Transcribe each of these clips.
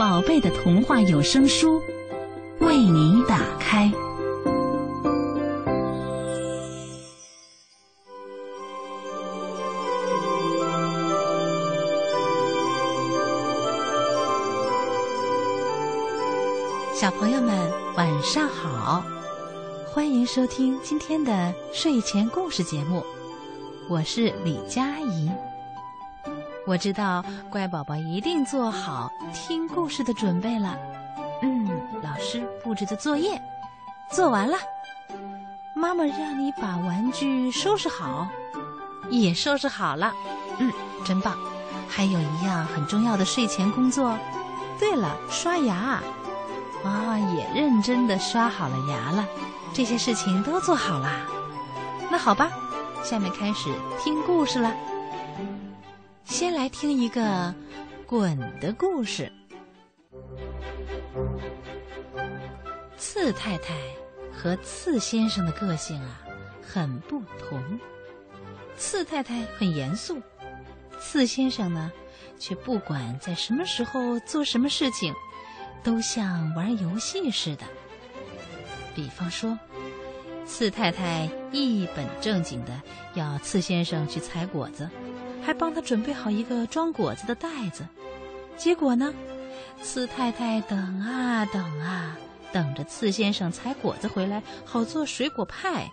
宝贝的童话有声书为你打开。小朋友们，晚上好！欢迎收听今天的睡前故事节目，我是李佳怡。我知道乖宝宝一定做好听故事的准备了。嗯，老师布置的作业做完了，妈妈让你把玩具收拾好，也收拾好了。嗯，真棒！还有一样很重要的睡前工作，对了，刷牙。啊，也认真的刷好了牙了，这些事情都做好啦。那好吧，下面开始听故事了。先来听一个滚的故事。次太太和次先生的个性啊很不同。次太太很严肃，次先生呢却不管在什么时候做什么事情。都像玩游戏似的。比方说，次太太一本正经的要次先生去采果子，还帮他准备好一个装果子的袋子。结果呢，次太太等啊等啊，等着次先生采果子回来，好做水果派。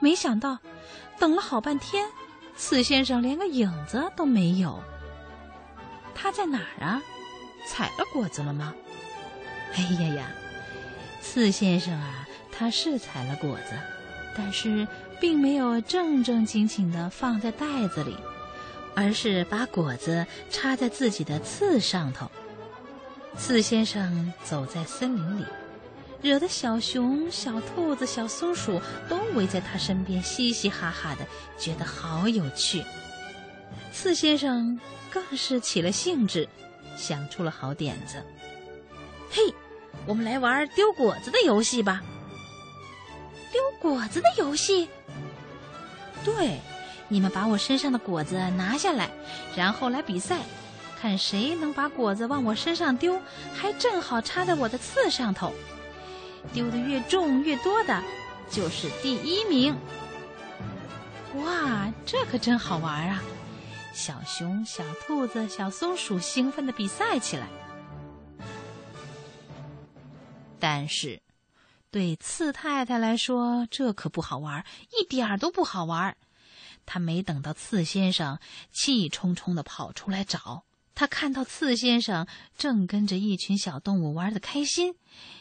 没想到，等了好半天，次先生连个影子都没有。他在哪儿啊？采了果子了吗？哎呀呀，次先生啊，他是采了果子，但是并没有正正经经的放在袋子里，而是把果子插在自己的刺上头。刺先生走在森林里，惹得小熊、小兔子、小松鼠都围在他身边嘻嘻哈哈的，觉得好有趣。刺先生更是起了兴致，想出了好点子。嘿！我们来玩丢果子的游戏吧。丢果子的游戏？对，你们把我身上的果子拿下来，然后来比赛，看谁能把果子往我身上丢，还正好插在我的刺上头。丢的越重越多的，就是第一名。哇，这可真好玩啊！小熊、小兔子、小松鼠兴奋的比赛起来。但是，对刺太太来说，这可不好玩，一点儿都不好玩。他没等到次先生，气冲冲的跑出来找他，看到次先生正跟着一群小动物玩的开心，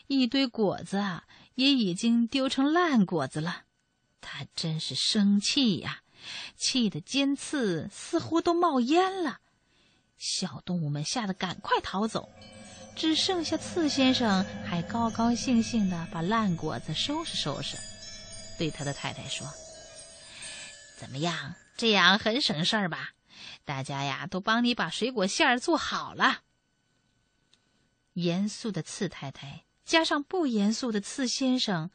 一堆果子啊也已经丢成烂果子了。他真是生气呀，气得尖刺似乎都冒烟了。小动物们吓得赶快逃走。只剩下次先生还高高兴兴的把烂果子收拾收拾，对他的太太说：“怎么样？这样很省事儿吧？大家呀都帮你把水果馅儿做好了。”严肃的次太太加上不严肃的次先生，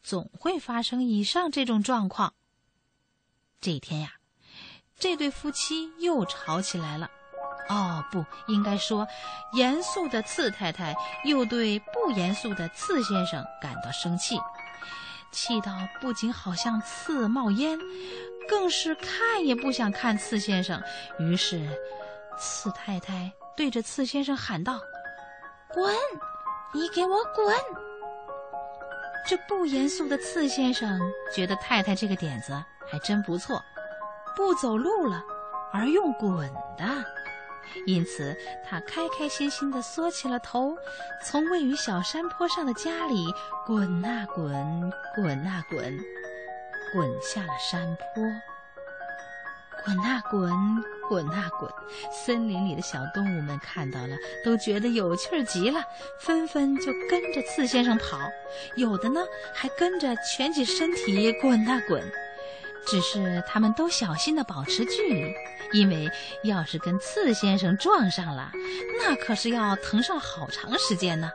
总会发生以上这种状况。这一天呀，这对夫妻又吵起来了。哦，不应该说，严肃的次太太又对不严肃的次先生感到生气，气到不仅好像刺冒烟，更是看也不想看次先生。于是，次太太对着次先生喊道：“滚！你给我滚！”这不严肃的次先生觉得太太这个点子还真不错，不走路了，而用滚的。因此，他开开心心地缩起了头，从位于小山坡上的家里滚啊滚，滚啊滚，滚下了山坡。滚啊滚，滚啊滚！森林里的小动物们看到了，都觉得有趣儿极了，纷纷就跟着刺先生跑，有的呢还跟着蜷起身体滚啊滚。只是他们都小心地保持距离，因为要是跟刺先生撞上了，那可是要疼上好长时间呢。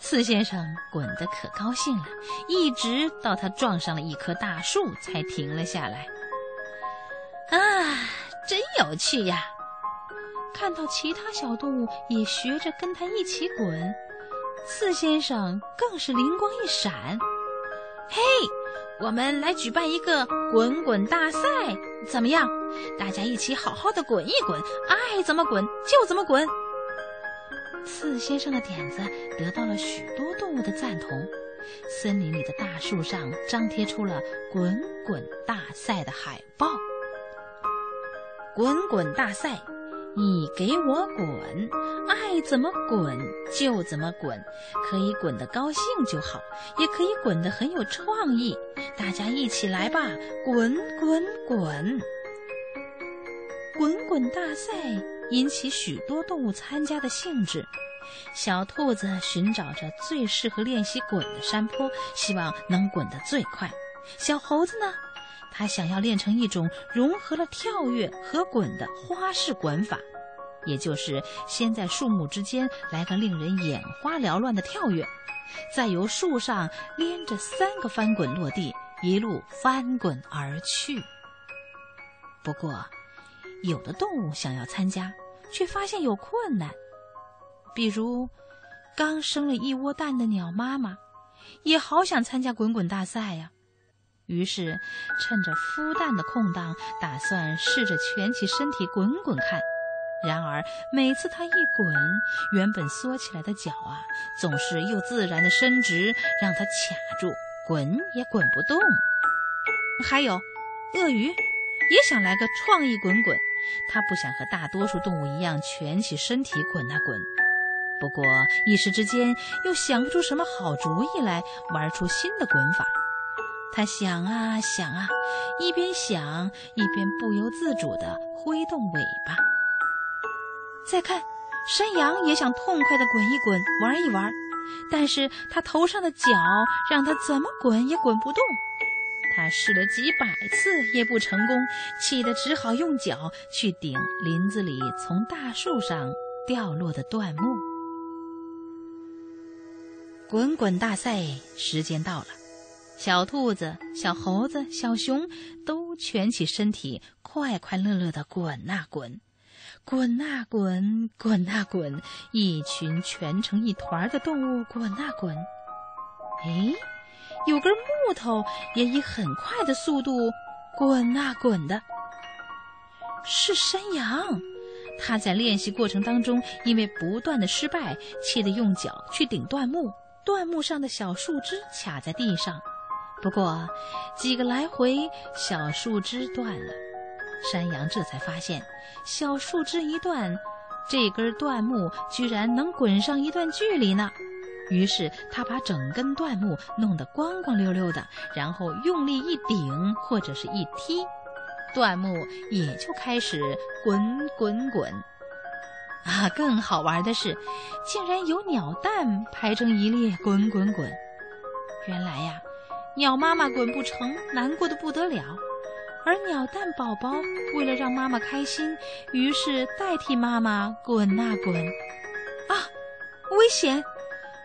刺先生滚得可高兴了，一直到他撞上了一棵大树才停了下来。啊，真有趣呀！看到其他小动物也学着跟他一起滚，刺先生更是灵光一闪：“嘿，我们来举办一个滚滚大赛，怎么样？大家一起好好的滚一滚，爱怎么滚就怎么滚。”刺先生的点子得到了许多动物的赞同，森林里的大树上张贴出了“滚滚大赛”的海报。滚滚大赛，你给我滚，爱怎么滚就怎么滚，可以滚得高兴就好，也可以滚得很有创意。大家一起来吧，滚滚滚！滚滚大赛。引起许多动物参加的兴致。小兔子寻找着最适合练习滚的山坡，希望能滚得最快。小猴子呢，它想要练成一种融合了跳跃和滚的花式滚法，也就是先在树木之间来个令人眼花缭乱的跳跃，再由树上连着三个翻滚落地，一路翻滚而去。不过，有的动物想要参加，却发现有困难，比如刚生了一窝蛋的鸟妈妈，也好想参加滚滚大赛呀。于是趁着孵蛋的空档，打算试着蜷起身体滚滚看。然而每次它一滚，原本缩起来的脚啊，总是又自然的伸直，让它卡住，滚也滚不动。还有，鳄鱼也想来个创意滚滚。他不想和大多数动物一样蜷起身体滚啊滚，不过一时之间又想不出什么好主意来玩出新的滚法。他想啊想啊，一边想一边不由自主地挥动尾巴。再看，山羊也想痛快地滚一滚，玩一玩，但是它头上的角让它怎么滚也滚不动。他试了几百次也不成功，气得只好用脚去顶林子里从大树上掉落的断木。滚滚大赛时间到了，小兔子、小猴子、小熊都蜷起身体，快快乐乐的滚啊滚，滚啊滚，滚啊滚，一群蜷成一团的动物滚啊滚。哎。有根木头也以很快的速度滚啊滚的，是山羊。它在练习过程当中，因为不断的失败，气得用脚去顶断木，断木上的小树枝卡在地上。不过几个来回，小树枝断了，山羊这才发现，小树枝一断，这根断木居然能滚上一段距离呢。于是他把整根断木弄得光光溜溜的，然后用力一顶或者是一踢，断木也就开始滚滚滚。啊，更好玩的是，竟然有鸟蛋排成一列滚滚滚。原来呀，鸟妈妈滚不成，难过的不得了，而鸟蛋宝宝为了让妈妈开心，于是代替妈妈滚啊滚。啊，危险！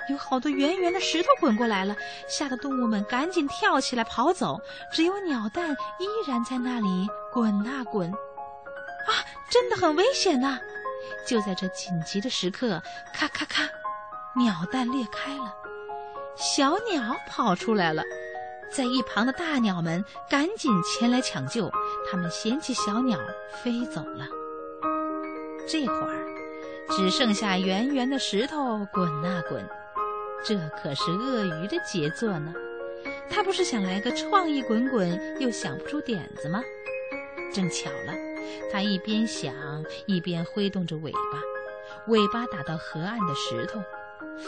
有好多圆圆的石头滚过来了，吓得动物们赶紧跳起来跑走。只有鸟蛋依然在那里滚啊滚，啊，真的很危险呐！就在这紧急的时刻，咔咔咔，鸟蛋裂开了，小鸟跑出来了，在一旁的大鸟们赶紧前来抢救，他们捡起小鸟飞走了。这会儿，只剩下圆圆的石头滚啊滚。这可是鳄鱼的杰作呢，他不是想来个创意滚滚，又想不出点子吗？正巧了，他一边想一边挥动着尾巴，尾巴打到河岸的石头，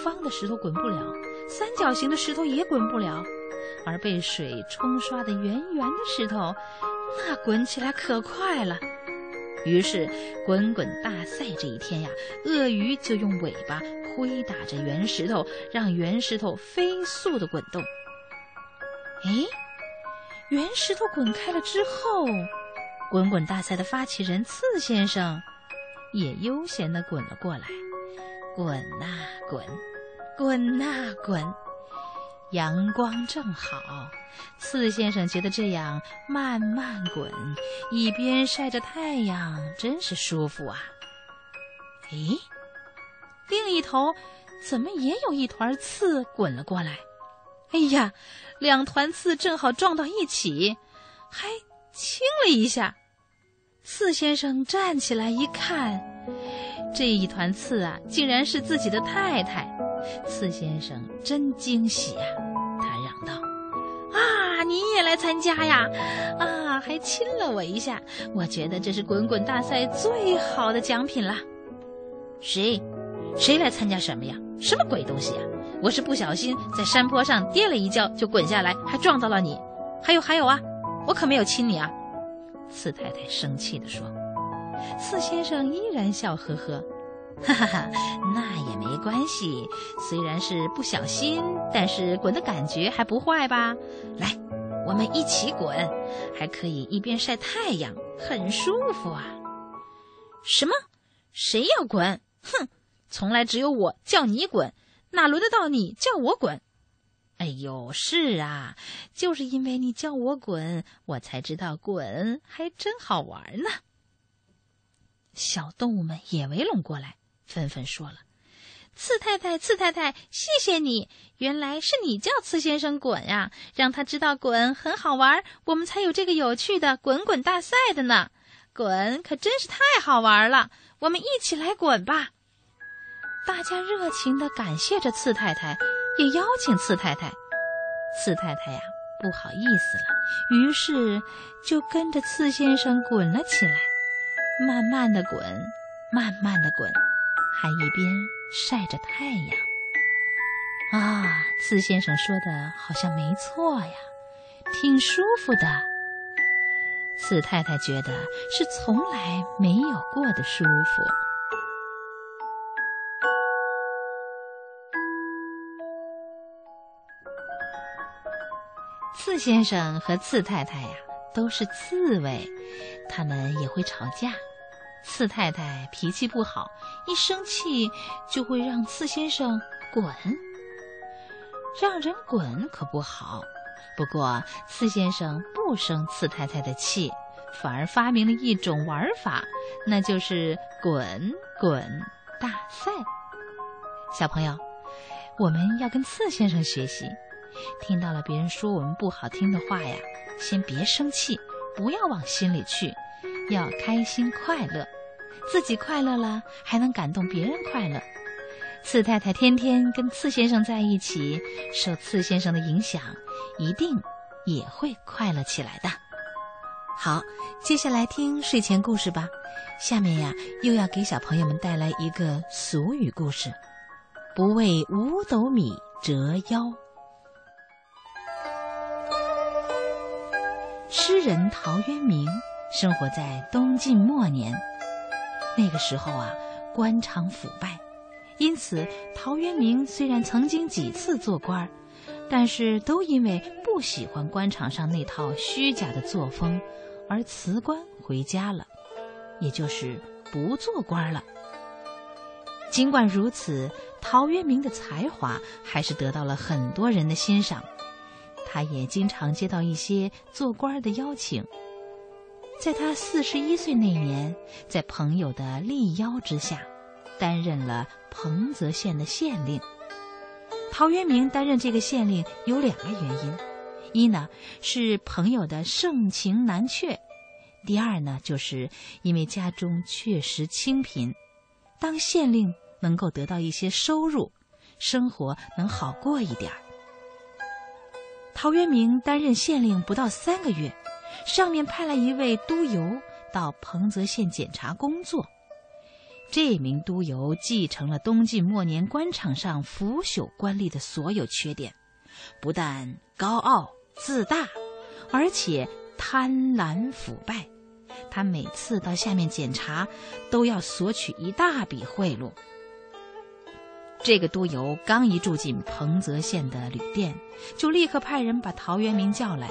方的石头滚不了，三角形的石头也滚不了，而被水冲刷的圆圆的石头，那滚起来可快了。于是，滚滚大赛这一天呀，鳄鱼就用尾巴挥打着圆石头，让圆石头飞速的滚动。哎，圆石头滚开了之后，滚滚大赛的发起人刺先生也悠闲的滚了过来，滚呐滚，滚呐滚。阳光正好，刺先生觉得这样慢慢滚，一边晒着太阳，真是舒服啊。咦，另一头怎么也有一团刺滚了过来？哎呀，两团刺正好撞到一起，还亲了一下。刺先生站起来一看，这一团刺啊，竟然是自己的太太。刺先生真惊喜呀，他嚷道：“啊，你也来参加呀？啊，还亲了我一下！我觉得这是滚滚大赛最好的奖品了。谁？谁来参加什么呀？什么鬼东西呀？我是不小心在山坡上跌了一跤，就滚下来，还撞到了你。还有还有啊，我可没有亲你啊！”刺太太生气地说。刺先生依然笑呵呵。哈哈哈，那也没关系。虽然是不小心，但是滚的感觉还不坏吧？来，我们一起滚，还可以一边晒太阳，很舒服啊。什么？谁要滚？哼，从来只有我叫你滚，哪轮得到你叫我滚？哎呦，是啊，就是因为你叫我滚，我才知道滚还真好玩呢。小动物们也围拢过来。纷纷说了：“刺太太，刺太太，谢谢你！原来是你叫刺先生滚呀，让他知道滚很好玩，我们才有这个有趣的滚滚大赛的呢。滚可真是太好玩了，我们一起来滚吧！”大家热情的感谢着刺太太，也邀请刺太太。刺太太呀，不好意思了，于是就跟着刺先生滚了起来，慢慢的滚，慢慢的滚。还一边晒着太阳啊！刺先生说的好像没错呀，挺舒服的。刺太太觉得是从来没有过的舒服。刺先生和刺太太呀，都是刺猬，他们也会吵架。刺太太脾气不好，一生气就会让刺先生滚。让人滚可不好，不过刺先生不生刺太太的气，反而发明了一种玩法，那就是滚滚大赛。小朋友，我们要跟刺先生学习，听到了别人说我们不好听的话呀，先别生气，不要往心里去，要开心快乐。自己快乐了，还能感动别人快乐。刺太太天天跟刺先生在一起，受刺先生的影响，一定也会快乐起来的。好，接下来听睡前故事吧。下面呀，又要给小朋友们带来一个俗语故事：不为五斗米折腰。诗人陶渊明生活在东晋末年。那个时候啊，官场腐败，因此陶渊明虽然曾经几次做官儿，但是都因为不喜欢官场上那套虚假的作风，而辞官回家了，也就是不做官了。尽管如此，陶渊明的才华还是得到了很多人的欣赏，他也经常接到一些做官的邀请。在他四十一岁那年，在朋友的力邀之下，担任了彭泽县的县令。陶渊明担任这个县令有两个原因：一呢是朋友的盛情难却；第二呢就是因为家中确实清贫，当县令能够得到一些收入，生活能好过一点儿。陶渊明担任县令不到三个月。上面派来一位督邮到彭泽县检查工作。这名督邮继承了东晋末年官场上腐朽官吏的所有缺点，不但高傲自大，而且贪婪腐败，他每次到下面检查，都要索取一大笔贿赂。这个督邮刚一住进彭泽县的旅店，就立刻派人把陶渊明叫来。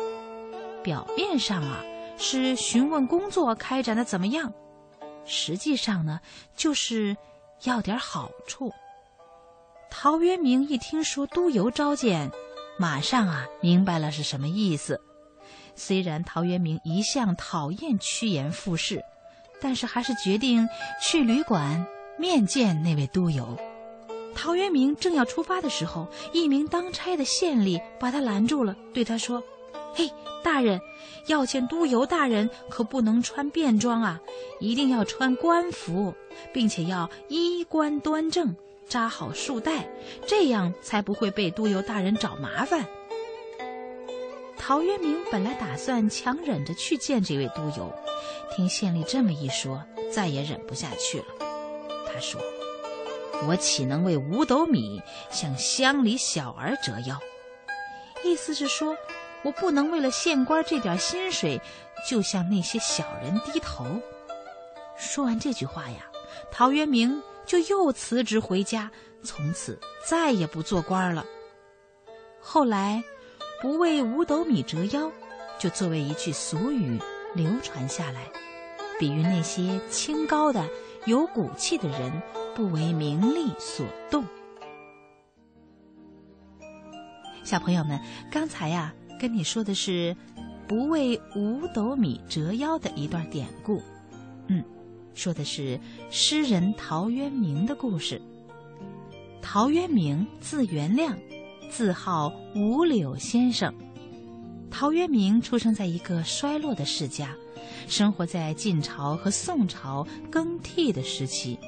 表面上啊是询问工作开展的怎么样，实际上呢就是要点好处。陶渊明一听说督邮召见，马上啊明白了是什么意思。虽然陶渊明一向讨厌趋炎附势，但是还是决定去旅馆面见那位督邮。陶渊明正要出发的时候，一名当差的县吏把他拦住了，对他说：“嘿，大人，要见督邮大人可不能穿便装啊，一定要穿官服，并且要衣冠端正，扎好束带，这样才不会被督邮大人找麻烦。”陶渊明本来打算强忍着去见这位督邮，听县令这么一说，再也忍不下去了。他说。我岂能为五斗米向乡里小儿折腰？意思是说，我不能为了县官这点薪水，就向那些小人低头。说完这句话呀，陶渊明就又辞职回家，从此再也不做官了。后来，“不为五斗米折腰”就作为一句俗语流传下来，比喻那些清高的、有骨气的人。不为名利所动。小朋友们，刚才呀，跟你说的是“不为五斗米折腰”的一段典故。嗯，说的是诗人陶渊明的故事。陶渊明字元亮，字号五柳先生。陶渊明出生在一个衰落的世家，生活在晋朝和宋朝更替的时期。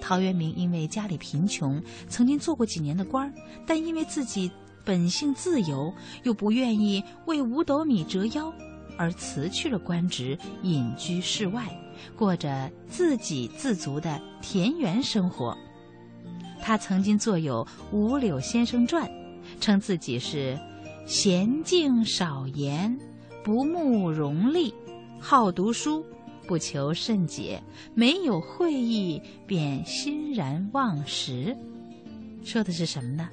陶渊明因为家里贫穷，曾经做过几年的官儿，但因为自己本性自由，又不愿意为五斗米折腰，而辞去了官职，隐居世外，过着自给自足的田园生活。他曾经作有《五柳先生传》，称自己是娴静少言，不慕荣利，好读书。不求甚解，没有会意便欣然忘食。说的是什么呢？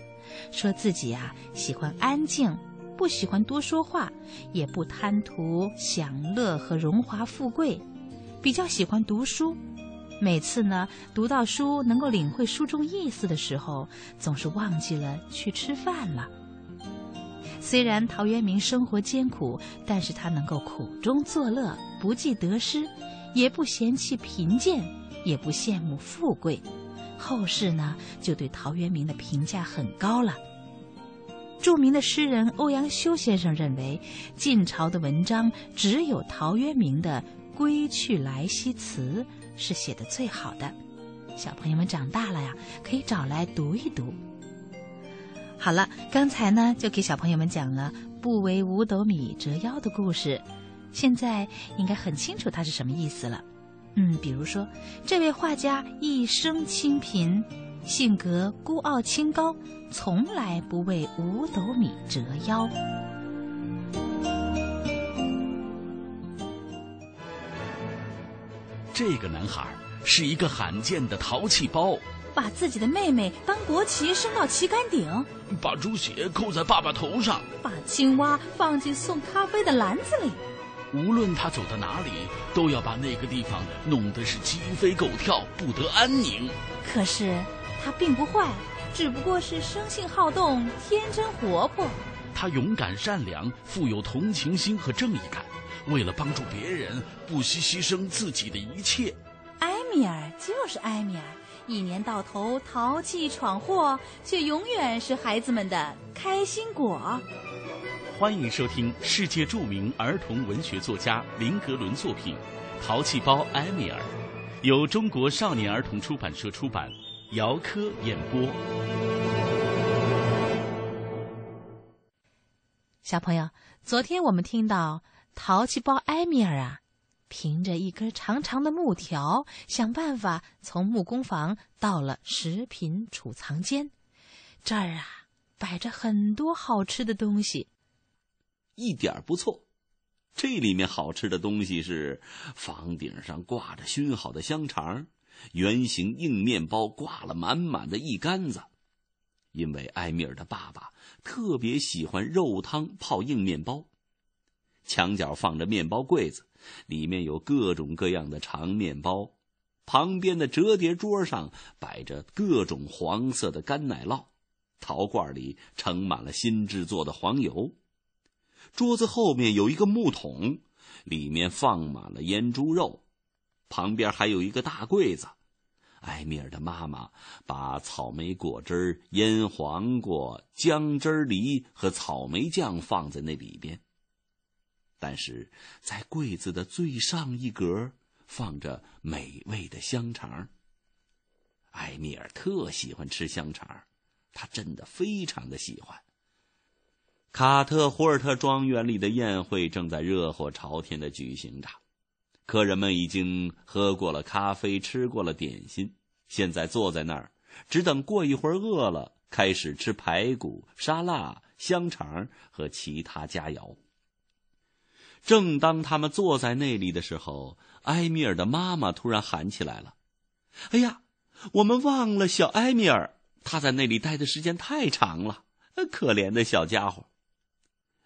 说自己啊喜欢安静，不喜欢多说话，也不贪图享乐和荣华富贵，比较喜欢读书。每次呢读到书能够领会书中意思的时候，总是忘记了去吃饭了。虽然陶渊明生活艰苦，但是他能够苦中作乐，不计得失，也不嫌弃贫贱，也不羡慕富贵。后世呢，就对陶渊明的评价很高了。著名的诗人欧阳修先生认为，晋朝的文章只有陶渊明的《归去来兮辞》是写的最好的。小朋友们长大了呀，可以找来读一读。好了，刚才呢就给小朋友们讲了“不为五斗米折腰”的故事，现在应该很清楚它是什么意思了。嗯，比如说，这位画家一生清贫，性格孤傲清高，从来不为五斗米折腰。这个男孩是一个罕见的淘气包。把自己的妹妹当国旗升到旗杆顶，把猪血扣在爸爸头上，把青蛙放进送咖啡的篮子里。无论他走到哪里，都要把那个地方弄得是鸡飞狗跳，不得安宁。可是他并不坏，只不过是生性好动，天真活泼。他勇敢善良，富有同情心和正义感，为了帮助别人，不惜牺牲自己的一切。埃米尔就是埃米尔。一年到头淘气闯祸，却永远是孩子们的开心果。欢迎收听世界著名儿童文学作家林格伦作品《淘气包埃米尔》，由中国少年儿童出版社出版，姚科演播。小朋友，昨天我们听到淘气包埃米尔啊。凭着一根长长的木条，想办法从木工房到了食品储藏间。这儿啊，摆着很多好吃的东西。一点不错，这里面好吃的东西是房顶上挂着熏好的香肠，圆形硬面包挂了满满的一杆子。因为埃米尔的爸爸特别喜欢肉汤泡硬面包，墙角放着面包柜子，里面有各种各样的长面包。旁边的折叠桌上摆着各种黄色的干奶酪，陶罐里盛满了新制作的黄油。桌子后面有一个木桶，里面放满了腌猪肉，旁边还有一个大柜子。埃米尔的妈妈把草莓果汁、腌黄瓜、姜汁梨和草莓酱放在那里边。但是在柜子的最上一格放着美味的香肠。埃米尔特喜欢吃香肠，他真的非常的喜欢。卡特霍尔特庄园里的宴会正在热火朝天的举行着。客人们已经喝过了咖啡，吃过了点心，现在坐在那儿，只等过一会儿饿了，开始吃排骨、沙拉、香肠和其他佳肴。正当他们坐在那里的时候，埃米尔的妈妈突然喊起来了：“哎呀，我们忘了小埃米尔，他在那里待的时间太长了，可怜的小家伙。”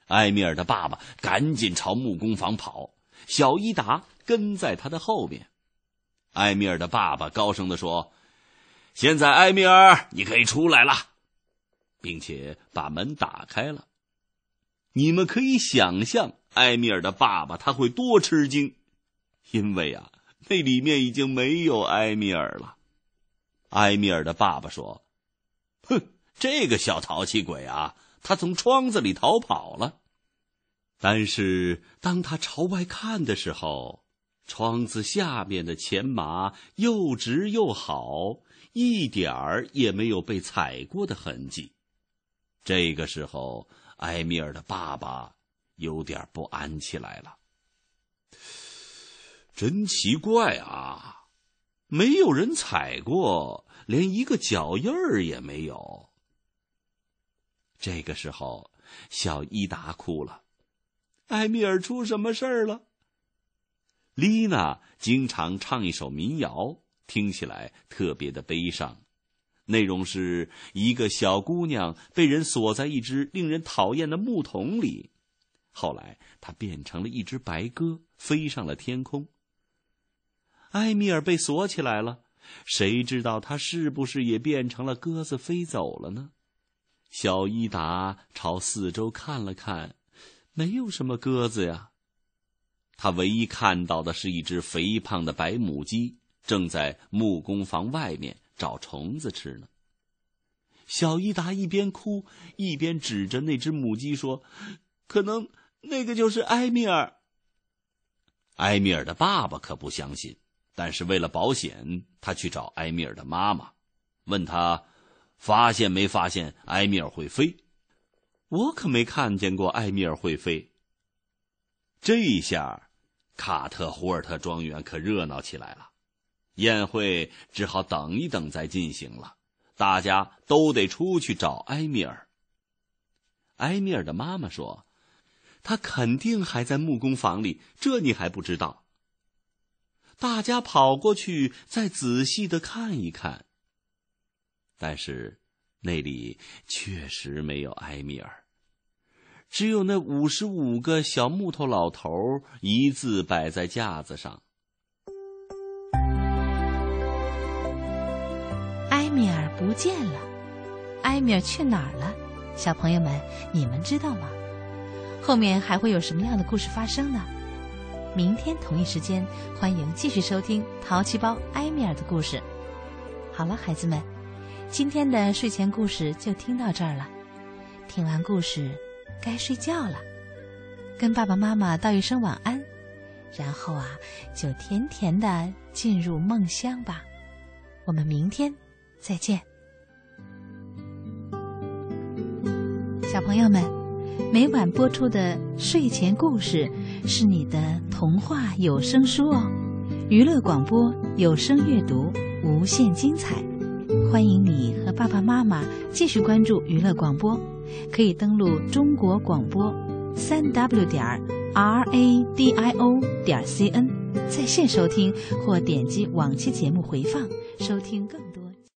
埃米尔的爸爸赶紧朝木工房跑。小伊达跟在他的后面。埃米尔的爸爸高声的说：“现在，埃米尔，你可以出来了，并且把门打开了。你们可以想象，埃米尔的爸爸他会多吃惊，因为啊，那里面已经没有埃米尔了。”埃米尔的爸爸说：“哼，这个小淘气鬼啊，他从窗子里逃跑了。”但是当他朝外看的时候，窗子下面的前麻又直又好，一点儿也没有被踩过的痕迹。这个时候，埃米尔的爸爸有点不安起来了。真奇怪啊，没有人踩过，连一个脚印儿也没有。这个时候，小伊达哭了。埃米尔出什么事儿了？丽娜经常唱一首民谣，听起来特别的悲伤。内容是一个小姑娘被人锁在一只令人讨厌的木桶里，后来她变成了一只白鸽，飞上了天空。埃米尔被锁起来了，谁知道他是不是也变成了鸽子飞走了呢？小伊达朝四周看了看。没有什么鸽子呀，他唯一看到的是一只肥胖的白母鸡，正在木工房外面找虫子吃呢。小伊达一边哭一边指着那只母鸡说：“可能那个就是埃米尔。”埃米尔的爸爸可不相信，但是为了保险，他去找埃米尔的妈妈，问他发现没发现埃米尔会飞。我可没看见过埃米尔会飞。这一下，卡特胡尔特庄园可热闹起来了，宴会只好等一等再进行了。大家都得出去找埃米尔。埃米尔的妈妈说：“他肯定还在木工房里，这你还不知道。”大家跑过去再仔细的看一看，但是。那里确实没有埃米尔，只有那五十五个小木头老头一字摆在架子上。埃米尔不见了，埃米尔去哪儿了？小朋友们，你们知道吗？后面还会有什么样的故事发生呢？明天同一时间，欢迎继续收听《淘气包埃米尔的故事》。好了，孩子们。今天的睡前故事就听到这儿了，听完故事该睡觉了，跟爸爸妈妈道一声晚安，然后啊就甜甜的进入梦乡吧。我们明天再见，小朋友们，每晚播出的睡前故事是你的童话有声书哦，娱乐广播有声阅读无限精彩。欢迎你和爸爸妈妈继续关注娱乐广播，可以登录中国广播，三 w 点 r a d i o 点 c n，在线收听或点击往期节目回放，收听更多。